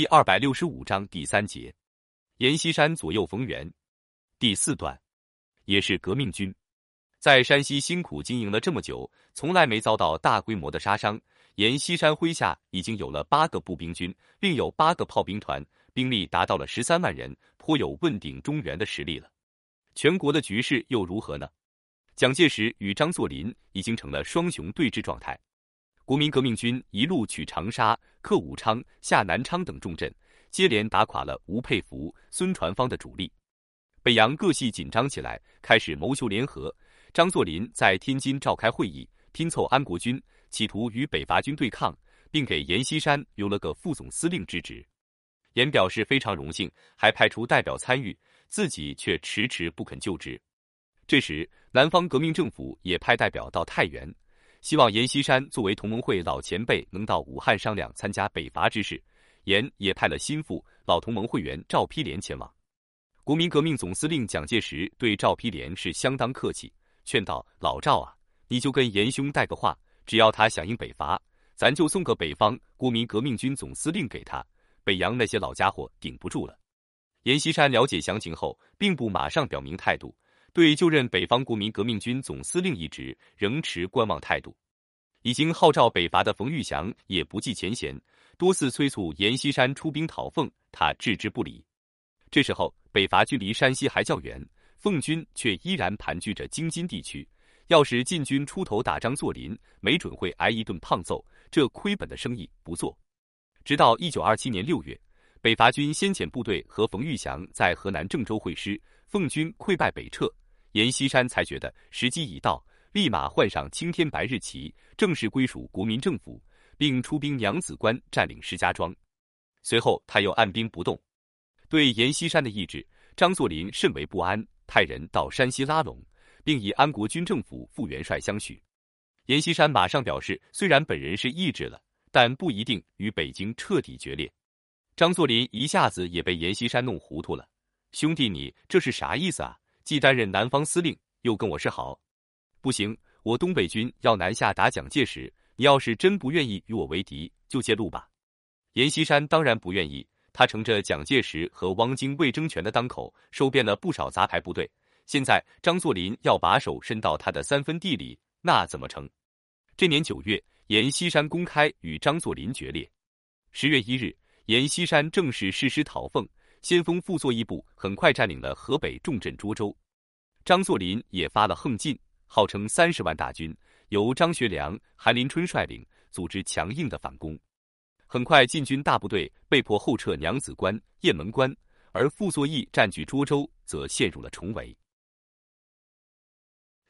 第二百六十五章第三节，阎锡山左右逢源。第四段，也是革命军，在山西辛苦经营了这么久，从来没遭到大规模的杀伤。阎锡山麾下已经有了八个步兵军，另有八个炮兵团，兵力达到了十三万人，颇有问鼎中原的实力了。全国的局势又如何呢？蒋介石与张作霖已经成了双雄对峙状态。国民革命军一路取长沙、克武昌、下南昌等重镇，接连打垮了吴佩孚、孙传芳的主力。北洋各系紧张起来，开始谋求联合。张作霖在天津召开会议，拼凑安国军，企图与北伐军对抗，并给阎锡山留了个副总司令之职。阎表示非常荣幸，还派出代表参与，自己却迟迟不肯就职。这时，南方革命政府也派代表到太原。希望阎锡山作为同盟会老前辈，能到武汉商量参加北伐之事。阎也派了心腹老同盟会员赵丕廉前往。国民革命总司令蒋介石对赵丕廉是相当客气，劝道：“老赵啊，你就跟阎兄带个话，只要他响应北伐，咱就送个北方国民革命军总司令给他。北洋那些老家伙顶不住了。”阎锡山了解详情后，并不马上表明态度。对就任北方国民革命军总司令一职仍持观望态度，已经号召北伐的冯玉祥也不计前嫌，多次催促阎锡山出兵讨奉，他置之不理。这时候北伐距离山西还较远，奉军却依然盘踞着京津地区，要是晋军出头打张作霖，没准会挨一顿胖揍，这亏本的生意不做。直到一九二七年六月，北伐军先遣部队和冯玉祥在河南郑州会师，奉军溃败北撤。阎锡山才觉得时机已到，立马换上青天白日旗，正式归属国民政府，并出兵娘子关占领石家庄。随后他又按兵不动。对阎锡山的意志，张作霖甚为不安，派人到山西拉拢，并以安国军政府副元帅相许。阎锡山马上表示，虽然本人是意志了，但不一定与北京彻底决裂。张作霖一下子也被阎锡山弄糊涂了：“兄弟，你这是啥意思啊？”既担任南方司令，又跟我示好，不行，我东北军要南下打蒋介石，你要是真不愿意与我为敌，就借路吧。阎锡山当然不愿意，他乘着蒋介石和汪精卫争权的当口，收编了不少杂牌部队。现在张作霖要把手伸到他的三分地里，那怎么成？这年九月，阎锡山公开与张作霖决裂。十月一日，阎锡山正式誓师讨奉。先锋傅作义部很快占领了河北重镇涿州，张作霖也发了横进，号称三十万大军，由张学良、韩林春率领，组织强硬的反攻。很快，晋军大部队被迫后撤娘子关、雁门关，而傅作义占据涿州，则陷入了重围。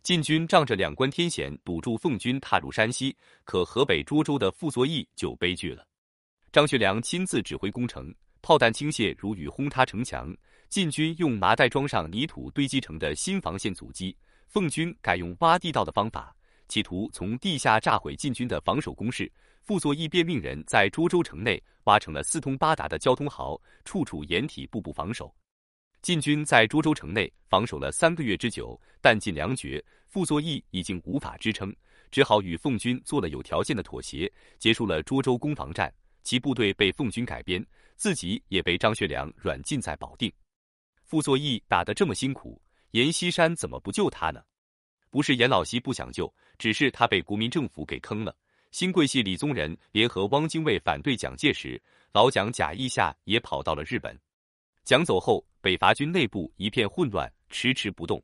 晋军仗着两关天险，堵住奉军踏入山西，可河北涿州的傅作义就悲剧了。张学良亲自指挥攻城。炮弹倾泻如雨，轰塌城墙。晋军用麻袋装上泥土堆积成的新防线阻击，奉军改用挖地道的方法，企图从地下炸毁晋军的防守工事。傅作义便命人在涿州城内挖成了四通八达的交通壕，处处掩体，步步防守。晋军在涿州城内防守了三个月之久，弹尽粮绝，傅作义已经无法支撑，只好与奉军做了有条件的妥协，结束了涿州攻防战。其部队被奉军改编。自己也被张学良软禁在保定。傅作义打得这么辛苦，阎锡山怎么不救他呢？不是阎老西不想救，只是他被国民政府给坑了。新桂系李宗仁联合汪精卫反对蒋介石，老蒋贾谊下也跑到了日本。蒋走后，北伐军内部一片混乱，迟迟不动。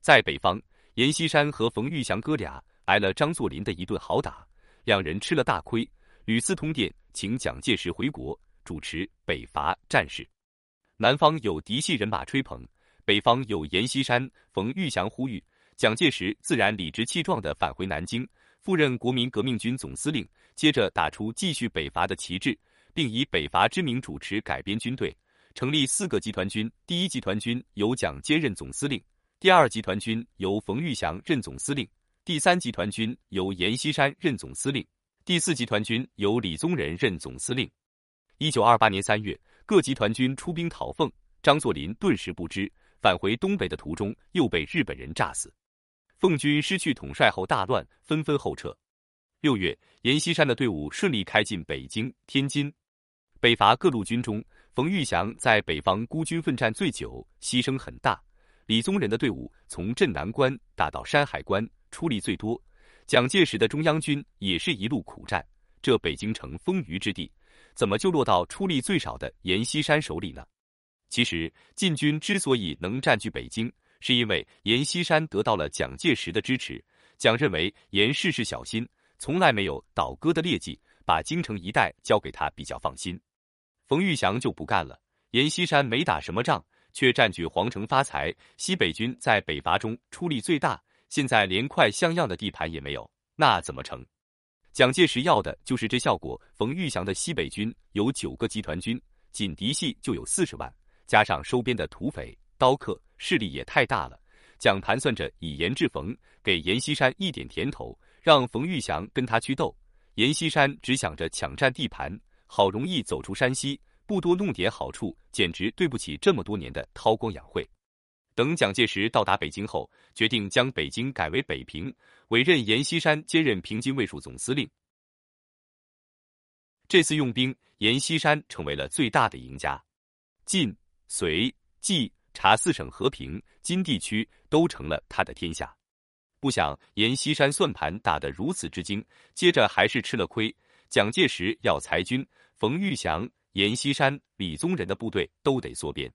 在北方，阎锡山和冯玉祥哥俩挨了张作霖的一顿好打，两人吃了大亏，屡次通电请蒋介石回国。主持北伐战事，南方有嫡系人马吹捧，北方有阎锡山、冯玉祥呼吁，蒋介石自然理直气壮地返回南京，赴任国民革命军总司令，接着打出继续北伐的旗帜，并以北伐之名主持改编军队，成立四个集团军。第一集团军由蒋兼任总司令，第二集团军由冯玉祥任总司令，第三集团军由阎锡山任总司令，第四集团军由李宗仁任总司令。一九二八年三月，各集团军出兵讨奉，张作霖顿时不知，返回东北的途中又被日本人炸死。奉军失去统帅后大乱，纷纷后撤。六月，阎锡山的队伍顺利开进北京、天津。北伐各路军中，冯玉祥在北方孤军奋战最久，牺牲很大。李宗仁的队伍从镇南关打到山海关，出力最多。蒋介石的中央军也是一路苦战。这北京城风雨之地，怎么就落到出力最少的阎锡山手里呢？其实晋军之所以能占据北京，是因为阎锡山得到了蒋介石的支持。蒋认为阎事事小心，从来没有倒戈的劣迹，把京城一带交给他比较放心。冯玉祥就不干了。阎锡山没打什么仗，却占据皇城发财。西北军在北伐中出力最大，现在连块像样的地盘也没有，那怎么成？蒋介石要的就是这效果。冯玉祥的西北军有九个集团军，仅嫡系就有四十万，加上收编的土匪、刀客，势力也太大了。蒋盘算着以严制冯，给阎锡山一点甜头，让冯玉祥跟他去斗。阎锡山只想着抢占地盘。好容易走出山西，不多弄点好处，简直对不起这么多年的韬光养晦。等蒋介石到达北京后，决定将北京改为北平，委任阎锡山接任平津卫戍总司令。这次用兵，阎锡山成为了最大的赢家，晋、绥、冀、察四省和平金地区都成了他的天下。不想阎锡山算盘打得如此之精，接着还是吃了亏。蒋介石要裁军，冯玉祥、阎锡山、李宗仁的部队都得缩编。